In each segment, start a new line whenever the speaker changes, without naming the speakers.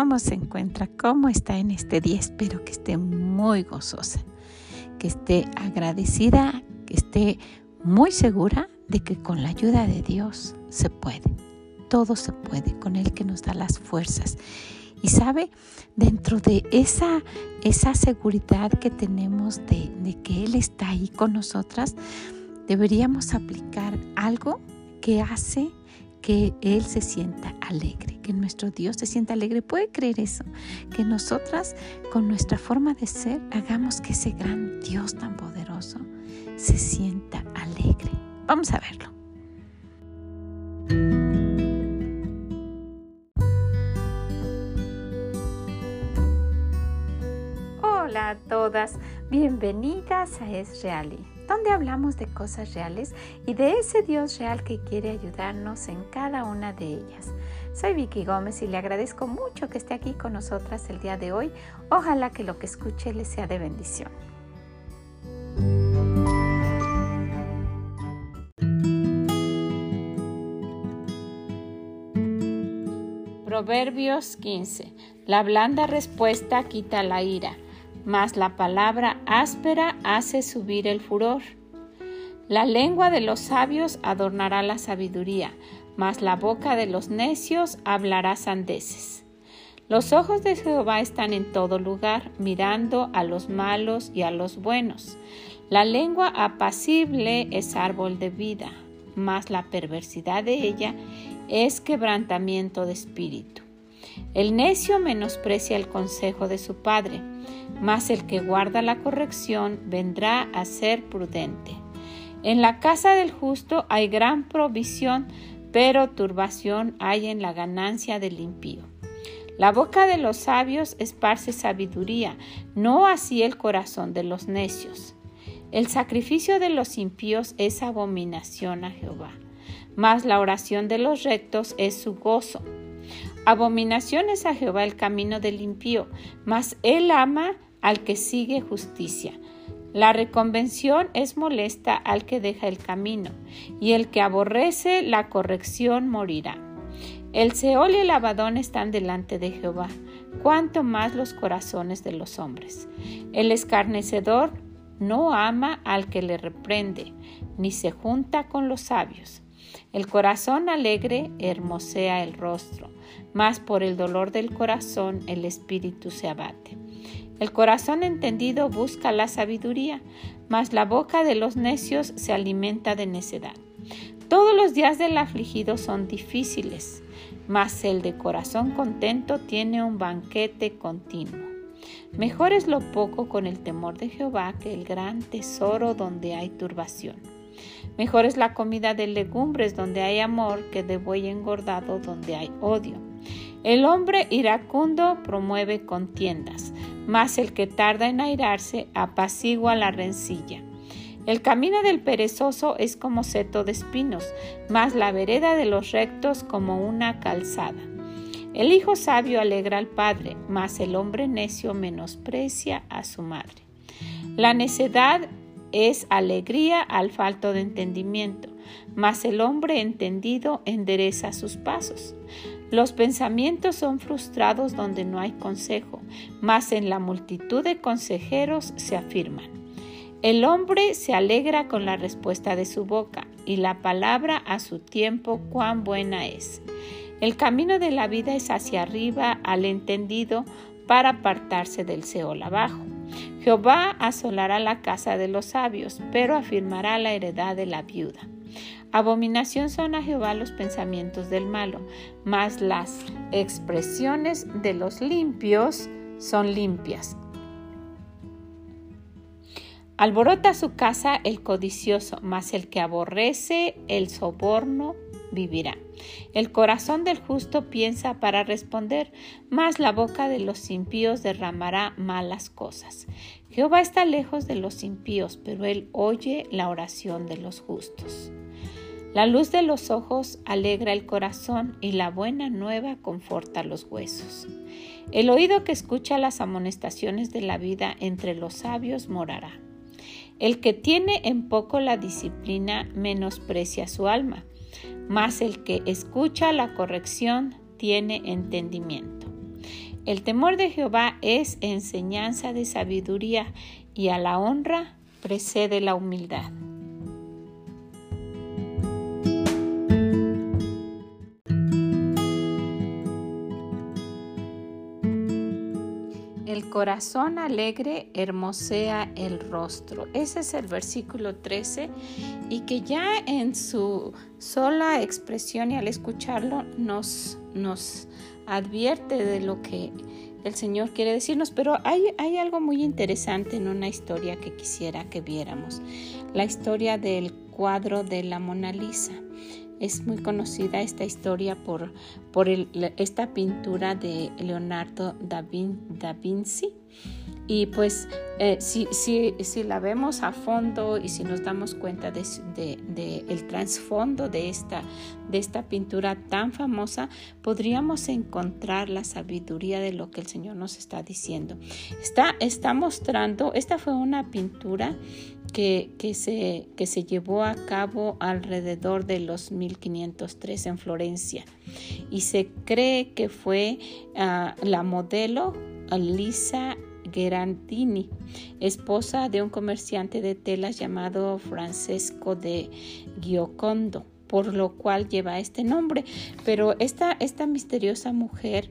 ¿Cómo se encuentra? ¿Cómo está en este día? Espero que esté muy gozosa, que esté agradecida, que esté muy segura de que con la ayuda de Dios se puede. Todo se puede con Él que nos da las fuerzas. Y sabe, dentro de esa, esa seguridad que tenemos de, de que Él está ahí con nosotras, deberíamos aplicar algo que hace que Él se sienta alegre, que nuestro Dios se sienta alegre. ¿Puede creer eso? Que nosotras con nuestra forma de ser hagamos que ese gran Dios tan poderoso se sienta alegre. Vamos a verlo. Hola a todas, bienvenidas a Es Reali, donde hablamos de cosas reales y de ese Dios real que quiere ayudarnos en cada una de ellas. Soy Vicky Gómez y le agradezco mucho que esté aquí con nosotras el día de hoy. Ojalá que lo que escuche le sea de bendición. Proverbios 15. La blanda respuesta quita la ira, mas la palabra áspera hace subir el furor. La lengua de los sabios adornará la sabiduría, mas la boca de los necios hablará sandeces. Los ojos de Jehová están en todo lugar, mirando a los malos y a los buenos. La lengua apacible es árbol de vida, mas la perversidad de ella es quebrantamiento de espíritu. El necio menosprecia el consejo de su padre, mas el que guarda la corrección vendrá a ser prudente. En la casa del justo hay gran provisión, pero turbación hay en la ganancia del impío. La boca de los sabios esparce sabiduría, no así el corazón de los necios. El sacrificio de los impíos es abominación a Jehová mas la oración de los rectos es su gozo. Abominación es a Jehová el camino del impío, mas él ama al que sigue justicia. La reconvención es molesta al que deja el camino, y el que aborrece la corrección morirá. El Seol y el Abadón están delante de Jehová, cuanto más los corazones de los hombres. El escarnecedor no ama al que le reprende, ni se junta con los sabios. El corazón alegre hermosea el rostro, mas por el dolor del corazón el espíritu se abate. El corazón entendido busca la sabiduría, mas la boca de los necios se alimenta de necedad. Todos los días del afligido son difíciles, mas el de corazón contento tiene un banquete continuo. Mejor es lo poco con el temor de Jehová que el gran tesoro donde hay turbación. Mejor es la comida de legumbres donde hay amor que de buey engordado donde hay odio. El hombre iracundo promueve contiendas, mas el que tarda en airarse apacigua la rencilla. El camino del perezoso es como seto de espinos, mas la vereda de los rectos como una calzada. El hijo sabio alegra al padre, mas el hombre necio menosprecia a su madre. La necedad es alegría al falto de entendimiento, mas el hombre entendido endereza sus pasos. Los pensamientos son frustrados donde no hay consejo, mas en la multitud de consejeros se afirman. El hombre se alegra con la respuesta de su boca, y la palabra a su tiempo cuán buena es. El camino de la vida es hacia arriba al entendido para apartarse del Seol abajo. Jehová asolará la casa de los sabios, pero afirmará la heredad de la viuda. Abominación son a Jehová los pensamientos del malo, mas las expresiones de los limpios son limpias. Alborota su casa el codicioso, mas el que aborrece el soborno vivirá. El corazón del justo piensa para responder, mas la boca de los impíos derramará malas cosas. Jehová está lejos de los impíos, pero él oye la oración de los justos. La luz de los ojos alegra el corazón y la buena nueva conforta los huesos. El oído que escucha las amonestaciones de la vida entre los sabios morará. El que tiene en poco la disciplina menosprecia su alma, mas el que escucha la corrección tiene entendimiento. El temor de Jehová es enseñanza de sabiduría y a la honra precede la humildad. Corazón alegre hermosea el rostro. Ese es el versículo 13 y que ya en su sola expresión y al escucharlo nos, nos advierte de lo que el Señor quiere decirnos, pero hay, hay algo muy interesante en una historia que quisiera que viéramos, la historia del cuadro de la Mona Lisa. Es muy conocida esta historia por, por esta pintura de Leonardo da, Vinci. Y pues eh, si, si, si, la vemos a fondo y si nos damos cuenta del de, trasfondo de esta, de esta pintura tan famosa, podríamos encontrar la sabiduría de lo que el Señor nos está diciendo. Está, está mostrando, esta fue una pintura que, se, que se llevó a cabo alrededor de los 1503 en Florencia y se cree que fue ah, la modelo Lisa Gerantini, esposa de un comerciante de telas llamado Francesco de Giocondo por lo cual lleva este nombre. Pero esta, esta misteriosa mujer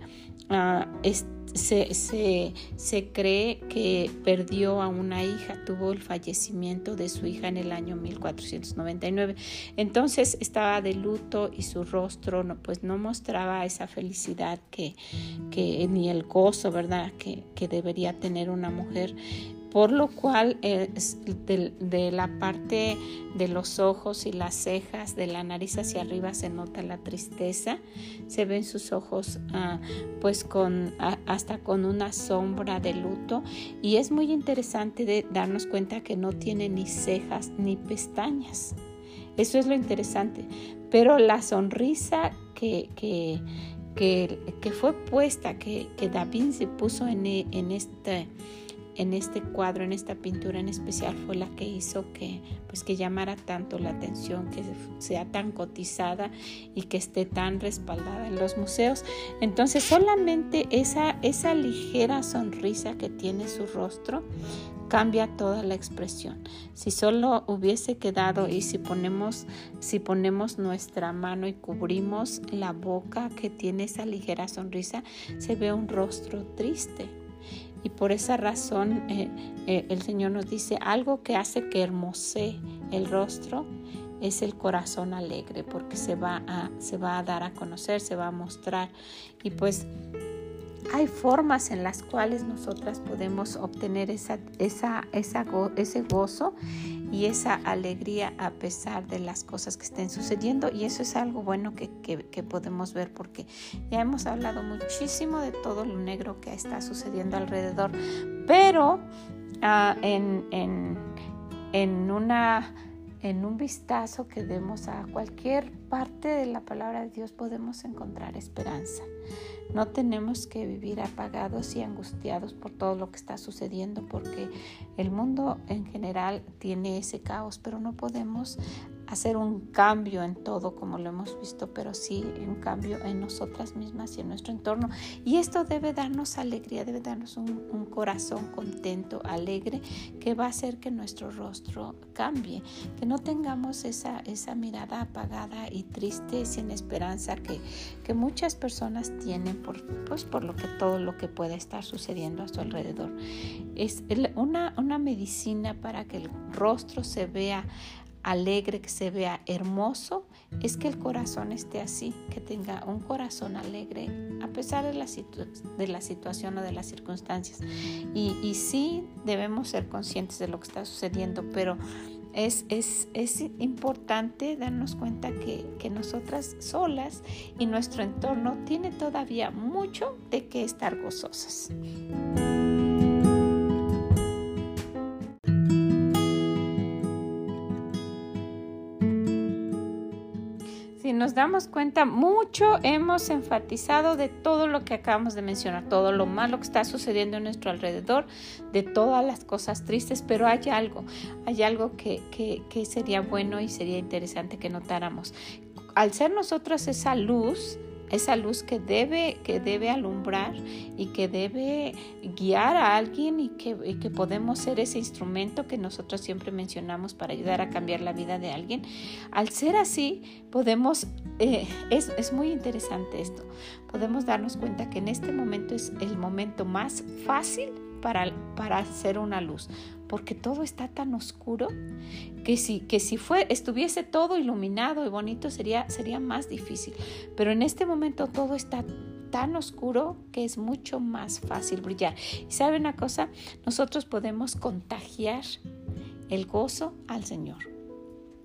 uh, se, se, se, cree que perdió a una hija, tuvo el fallecimiento de su hija en el año 1499. Entonces estaba de luto y su rostro no, pues no mostraba esa felicidad que, que ni el gozo, ¿verdad?, que, que debería tener una mujer por lo cual eh, de, la parte de los ojos y las cejas, de la nariz hacia arriba se nota la tristeza, se ven sus ojos ah, pues con hasta con una sombra de luto. Y es muy interesante darnos cuenta que no tiene ni cejas ni pestañas. Eso es lo interesante, pero la sonrisa que, que, que, fue puesta, que, David se puso en, en este en este cuadro, en esta pintura en especial, fue la que hizo que, pues, que llamara tanto la atención, que sea tan cotizada y que esté tan respaldada en los museos. Entonces, solamente esa, esa ligera sonrisa que tiene su rostro cambia toda la expresión. Si solo hubiese quedado y si ponemos, si ponemos nuestra mano y cubrimos la boca que tiene esa ligera sonrisa, se ve un rostro triste y por esa razón eh, eh, el Señor nos dice, algo que hace que hermosee el rostro es el corazón alegre, porque se va a, se va a dar a conocer, se va a mostrar. Y pues hay formas en las cuales nosotras podemos obtener esa, esa, esa ese gozo y esa alegría a pesar de las cosas que estén sucediendo. Y eso es algo bueno que, podemos ver porque ya hemos hablado muchísimo de todo lo negro que está sucediendo alrededor, pero ah, en, en, en una en un vistazo que demos a cualquier parte de la palabra de Dios podemos encontrar esperanza. No tenemos que vivir apagados y angustiados por todo lo que está sucediendo porque el mundo en general tiene ese caos, pero no podemos hacer un cambio en todo como lo hemos visto, pero sí un cambio en nosotras mismas y en nuestro entorno. Y esto debe darnos alegría, debe darnos un, corazón contento, alegre, que va a hacer que nuestro rostro cambie, que no tengamos esa, esa mirada apagada y triste, sin esperanza que, que muchas personas tienen por, pues, por lo que todo lo que pueda estar sucediendo a su alrededor. Es una, una medicina para que el rostro se vea alegre, que se vea hermoso, es que el corazón esté así, que tenga un corazón alegre a pesar de la, de la situación o de las circunstancias. Y, y, sí debemos ser conscientes de lo que está sucediendo, pero es, es, es importante darnos cuenta que, que nosotras solas y nuestro entorno tiene todavía mucho de qué estar gozosas. Nos damos cuenta, mucho hemos enfatizado de todo lo que acabamos de mencionar, todo lo malo que está sucediendo a nuestro alrededor, de todas las cosas tristes, pero hay algo, hay algo que, que sería bueno y sería interesante que notáramos. Al ser nosotros esa luz, esa luz que debe, que debe alumbrar y que debe guiar a alguien y que, que podemos ser ese instrumento que nosotros siempre mencionamos para ayudar a cambiar la vida de alguien. Al ser así, podemos, eh, es, es muy interesante esto, podemos darnos cuenta que en este momento es el momento más fácil para, para hacer una luz, porque todo está tan oscuro que si, que si fue, estuviese todo iluminado y bonito sería, sería más difícil. Pero en este momento todo está tan oscuro que es mucho más fácil brillar. Y sabe una cosa, nosotros podemos contagiar el gozo al Señor.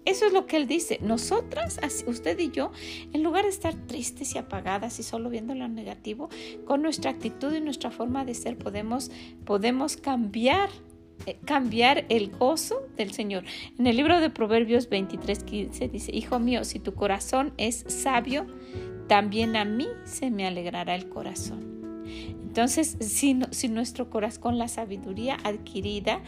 Eso es lo que Él dice. Nosotras, usted y yo, en lugar de estar tristes y apagadas y solo viendo lo negativo, con nuestra actitud y nuestra forma de ser podemos, podemos cambiar cambiar el gozo del Señor. En el libro de Proverbios 23, 15 dice, Hijo mío, si tu corazón es sabio, también a mí se me alegrará el corazón. Entonces, si, nuestro corazón, con la sabiduría adquirida,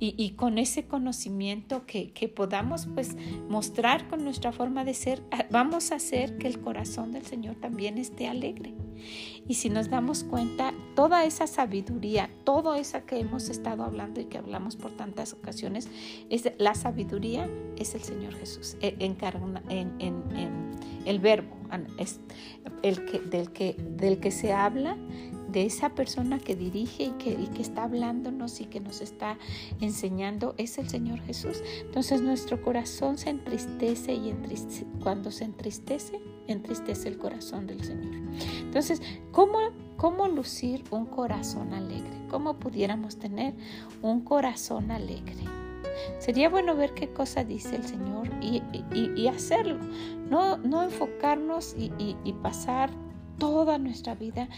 y, con ese conocimiento que, podamos pues mostrar con nuestra forma de ser, ah, vamos a hacer que el corazón del Señor también esté alegre. Y si nos damos cuenta, toda esa sabiduría, todo esa que hemos estado hablando y que hablamos por tantas ocasiones, es la sabiduría es el Señor Jesús, e, en, en, el verbo, es el que, del, que, del que se habla de esa persona que dirige y que, que, está hablándonos y que nos está enseñando es el Señor Jesús. Entonces nuestro corazón se entristece y cuando se entristece, entristece el corazón del Señor. Entonces, ¿cómo, ¿cómo lucir un corazón alegre? ¿Cómo pudiéramos tener un corazón alegre? Sería bueno ver qué cosa dice el Señor y, y, hacerlo, no, no enfocarnos y, y pasar toda nuestra vida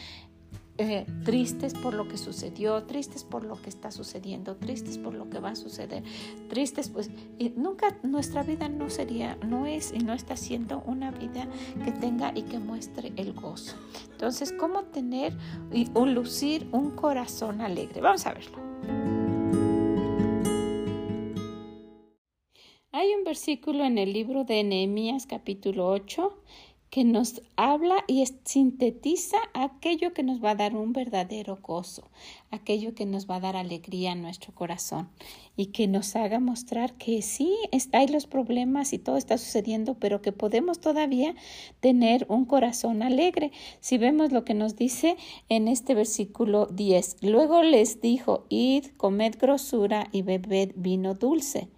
eh, tristes por lo que sucedió, tristes por lo que está sucediendo, tristes por lo que va a suceder, tristes pues y nunca nuestra vida no sería, no es y no está siendo una vida que tenga y que muestre el gozo. Entonces, ¿cómo tener y un lucir un corazón alegre? Vamos a verlo. Hay un versículo en el libro de Nehemías capítulo 8 que nos habla y sintetiza aquello que nos va a dar un verdadero gozo, aquello que nos va a dar alegría en nuestro corazón y que nos haga mostrar que sí, hay los problemas y todo está sucediendo, pero que podemos todavía tener un corazón alegre. Si vemos lo que nos dice en este versículo 10, luego les dijo, id, comed grosura y bebed vino dulce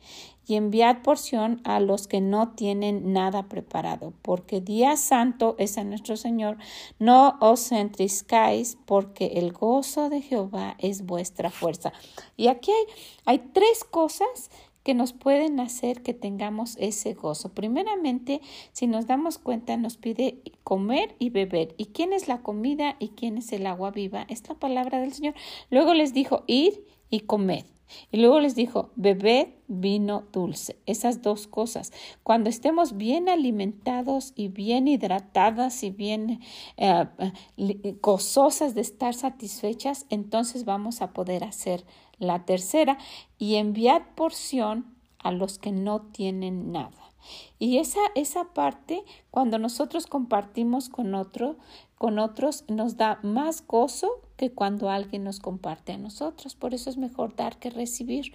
y enviad porción a los que no tienen nada preparado, porque día santo es a nuestro Señor. No os entriscáis, porque el gozo de Jehová es vuestra fuerza. Y aquí hay, hay tres cosas que nos pueden hacer que tengamos ese gozo. Primeramente, si nos damos cuenta, nos pide comer y beber. ¿Y quién es la comida y quién es el agua viva? Es la palabra del Señor. Luego les dijo, ir y comed. Y luego les dijo, bebed vino dulce. Esas dos cosas. Cuando estemos bien alimentados y bien hidratadas y bien eh, gozosas de estar satisfechas, entonces vamos a poder hacer la tercera y enviar porción a los que no tienen nada. Y esa, esa parte, cuando nosotros compartimos con otro, con otros, nos da más gozo cuando alguien nos comparte a nosotros. Por eso es mejor dar que recibir.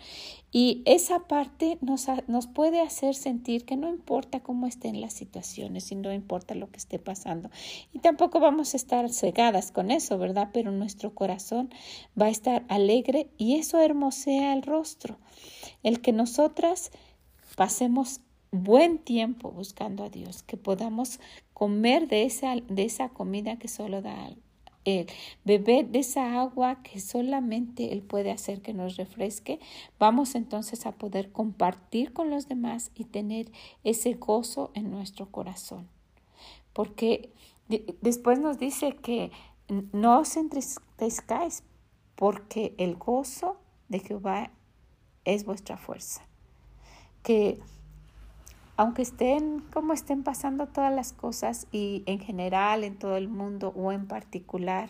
Y esa parte nos, nos puede hacer sentir que no importa cómo estén las situaciones y no importa lo que esté pasando. Y tampoco vamos a estar cegadas con eso, ¿verdad? Pero nuestro corazón va a estar alegre y eso hermosea el rostro. El que nosotras pasemos buen tiempo buscando a Dios, que podamos comer de esa, de esa comida que solo da Beber de esa agua que solamente Él puede hacer que nos refresque, vamos entonces a poder compartir con los demás y tener ese gozo en nuestro corazón. Porque después nos dice que no os entristezcáis, porque el gozo de Jehová es vuestra fuerza. Que aunque estén como estén pasando todas las cosas y en general en todo el mundo o en particular,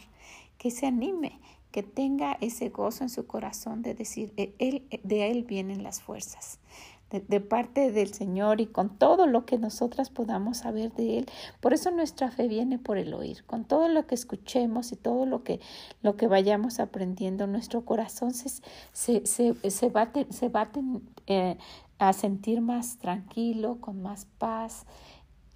que se anime, que tenga ese gozo en su corazón de decir, e, él, de él vienen las fuerzas. De, parte del Señor y con todo lo que nosotras podamos saber de Él. Por eso nuestra fe viene por el oír. Con todo lo que escuchemos y todo lo que, lo que vayamos aprendiendo, nuestro corazón se, se, se, se va, se va eh, a sentir más tranquilo, con más paz,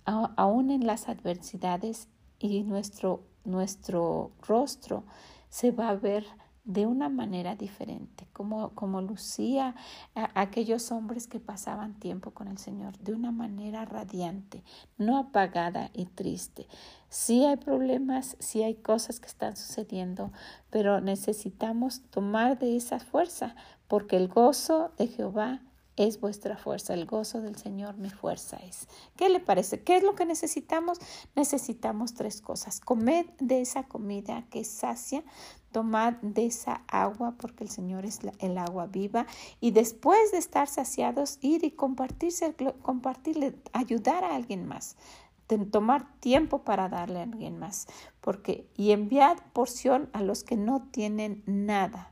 aún en las adversidades y nuestro, nuestro rostro se va a ver de una manera diferente, como, como lucía aquellos hombres que pasaban tiempo con el Señor, de una manera radiante, no apagada y triste. Sí hay problemas, sí hay cosas que están sucediendo, pero necesitamos tomar de esa fuerza, porque el gozo de Jehová es vuestra fuerza, el gozo del Señor mi fuerza es. ¿Qué le parece? ¿Qué es lo que necesitamos? Necesitamos tres cosas. Comed de esa comida que sacia, tomad de esa agua, porque el Señor es el agua viva, y después de estar saciados, ir y compartirse, compartirle, ayudar a alguien más tomar tiempo para darle a alguien más, porque y enviad porción a los que no tienen nada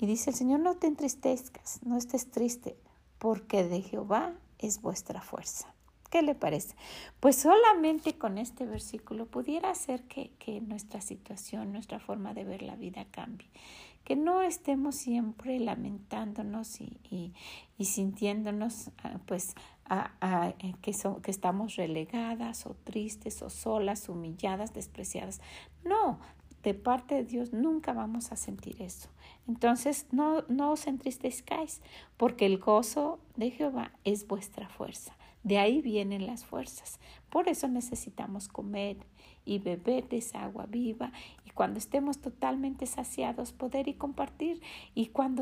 y dice el Señor, no te entristezcas, no estés triste, porque de Jehová es vuestra fuerza. ¿Qué le parece? Pues solamente con este versículo pudiera ser que, nuestra situación, nuestra forma de ver la vida cambie. Que no estemos siempre lamentándonos y, sintiéndonos ah, pues eh, que, que estamos relegadas o tristes o solas, humilladas, despreciadas. No, de parte de Dios nunca vamos a sentir eso. Entonces no, no os entristezcáis, porque el gozo de Jehová es vuestra fuerza. De ahí vienen las fuerzas. Por eso necesitamos comer y beber de esa agua viva y cuando estemos totalmente saciados poder y compartir y cuando...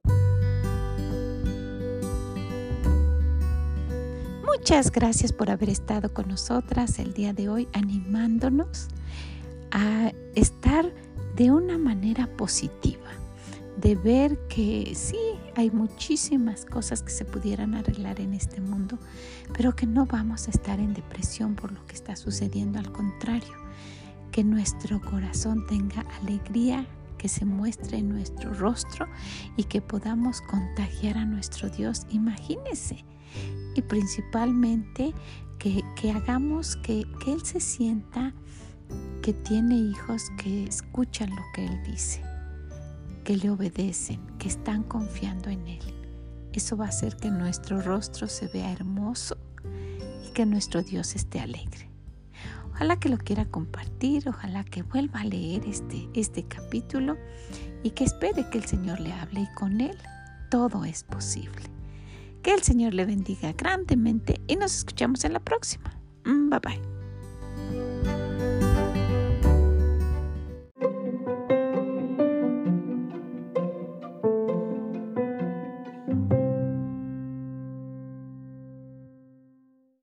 Muchas gracias por haber estado con nosotras el día de hoy animándonos a estar de una manera positiva, de ver que sí, hay muchísimas cosas que se pudieran arreglar en este mundo, pero que no vamos a estar en depresión por lo que está sucediendo, al contrario, que nuestro corazón tenga alegría, que se muestre en nuestro rostro y que podamos contagiar a nuestro Dios. Imagínese. Y principalmente que, hagamos que, que Él se sienta que tiene hijos que escuchan lo que Él dice, que le obedecen, que están confiando en Él. Eso va a hacer que nuestro rostro se vea hermoso y que nuestro Dios esté alegre. Ojalá que lo quiera compartir, ojalá que vuelva a leer este, este capítulo y que espere que el Señor le hable y con Él todo es posible. Que el Señor le bendiga grandemente y nos escuchamos en la próxima. Mm, bye bye.